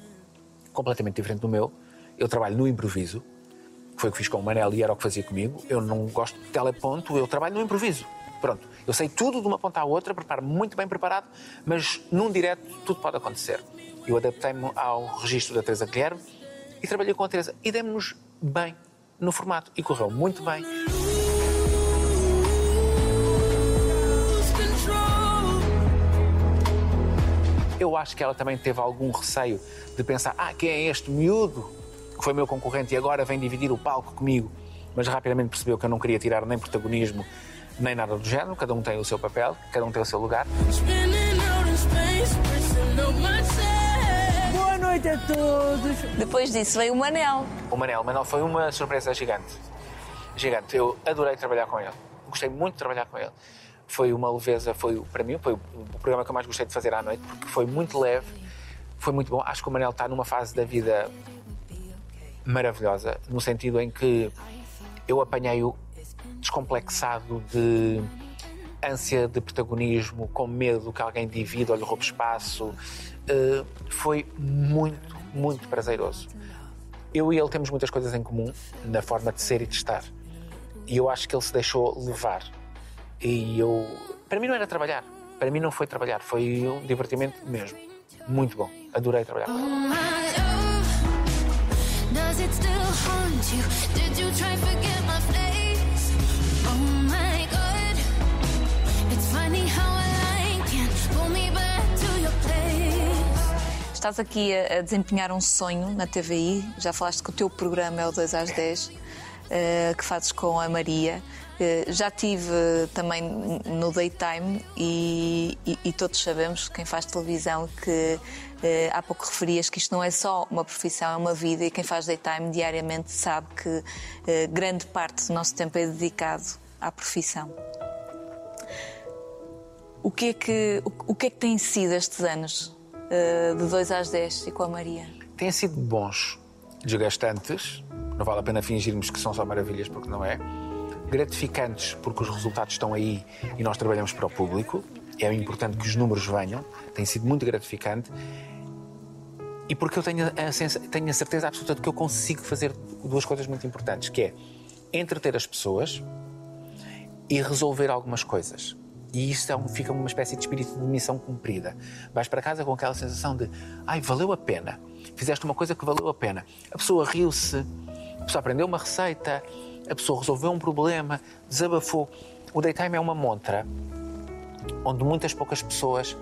completamente diferente do meu. Eu trabalho no improviso, foi o que fiz com o Manel e era o que fazia comigo. Eu não gosto de teleponto, eu trabalho no improviso. Pronto, eu sei tudo de uma ponta à outra, preparo-me muito bem preparado, mas num direto tudo pode acontecer. Eu adaptei-me ao registro da Teresa Guilherme e trabalhei com a Teresa e demos-nos bem no formato e correu muito bem. Eu acho que ela também teve algum receio de pensar: ah, quem é este miúdo que foi meu concorrente e agora vem dividir o palco comigo? Mas rapidamente percebeu que eu não queria tirar nem protagonismo nem nada do género, cada um tem o seu papel, cada um tem o seu lugar. Boa noite a todos. Depois disso veio o Manel. O Manel, o Manel foi uma surpresa gigante. Gigante. Eu adorei trabalhar com ele. Gostei muito de trabalhar com ele. Foi uma leveza, foi para mim, foi o o programa que eu mais gostei de fazer à noite, porque foi muito leve, foi muito bom. Acho que o Manel está numa fase da vida maravilhosa, no sentido em que eu apanhei-o descomplexado de ânsia de protagonismo, com medo que alguém divida ou lhe roube espaço. Eh, foi muito, muito prazeroso. Eu e ele temos muitas coisas em comum na forma de ser e de estar. E eu acho que ele se deixou levar. E eu. Para mim não era trabalhar. Para mim não foi trabalhar. Foi um divertimento mesmo. Muito bom. Adorei trabalhar com ele. Estás aqui a, a desempenhar um sonho na TVI. Já falaste que o teu programa é o 2 às 10, eh, que fazes com a Maria. Eh, já tive também no Daytime e, e- e todos sabemos, quem faz televisão, que eh, há pouco referias que isto não é só uma profissão, é uma vida e quem faz Daytime diariamente sabe que grande parte do nosso tempo é dedicado à profissão. O que é que, o, o que, é que têm sido estes anos de 2 às 10 e com a Maria? Têm sido bons, desgastantes, não vale a pena fingirmos que são só maravilhas, porque não é. Gratificantes, porque os resultados estão aí e nós trabalhamos para o público. É importante que os números venham, tem sido muito gratificante. E porque eu tenho a, tenho a certeza absoluta de que eu consigo fazer duas coisas muito importantes, que é entreter as pessoas e resolver algumas coisas. E isso é um- fica uma espécie de espírito de missão cumprida. Vais para casa com aquela sensação de ai, valeu a pena. Fizeste uma coisa que valeu a pena. A pessoa riu-se, a pessoa aprendeu uma receita, a pessoa resolveu um problema, desabafou. O Daytime é uma montra onde muitas poucas pessoas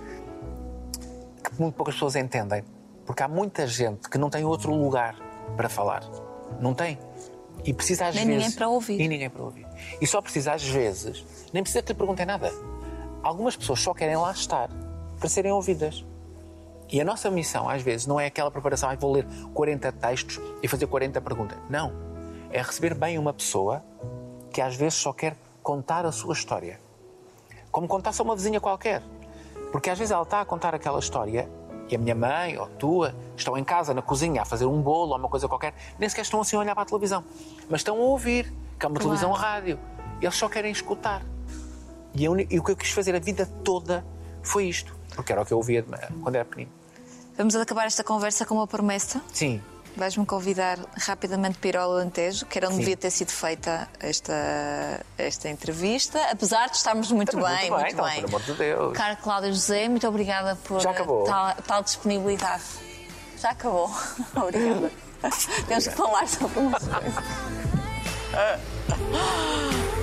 que muito poucas pessoas entendem. Porque há muita gente que não tem outro lugar para falar. Não tem. E precisa às Nem vezes. ninguém para ouvir. E ninguém para ouvir. E só precisa às vezes, nem precisa que lhe perguntem nada. Algumas pessoas só querem lá estar para serem ouvidas. E a nossa missão, às vezes, não é aquela preparação, ah, vou ler 40 textos e fazer 40 perguntas. Não. É receber bem uma pessoa que às vezes só quer contar a sua história. Como contasse a uma vizinha qualquer. Porque às vezes ela está a contar aquela história e a minha mãe ou a tua estão em casa, na cozinha, a fazer um bolo ou uma coisa qualquer, nem sequer estão assim a olhar para a televisão. Mas estão a ouvir, que é uma Claro. televisão rádio. Eles só querem escutar. E, uni- e o que eu quis fazer a vida toda foi isto. Porque era o que eu ouvia quando era pequenino. Vamos acabar esta conversa com uma promessa. Sim, Vais-me convidar rapidamente para ir ao Alentejo, que era onde devia ter sido feita esta, esta entrevista, apesar de estarmos muito Estamos bem, muito bem, muito então, bem. por amor de Deus. Cara Cláudia José, muito obrigada por tal, tal disponibilidade. Já acabou. obrigada. Temos que falar sobre umas coisas.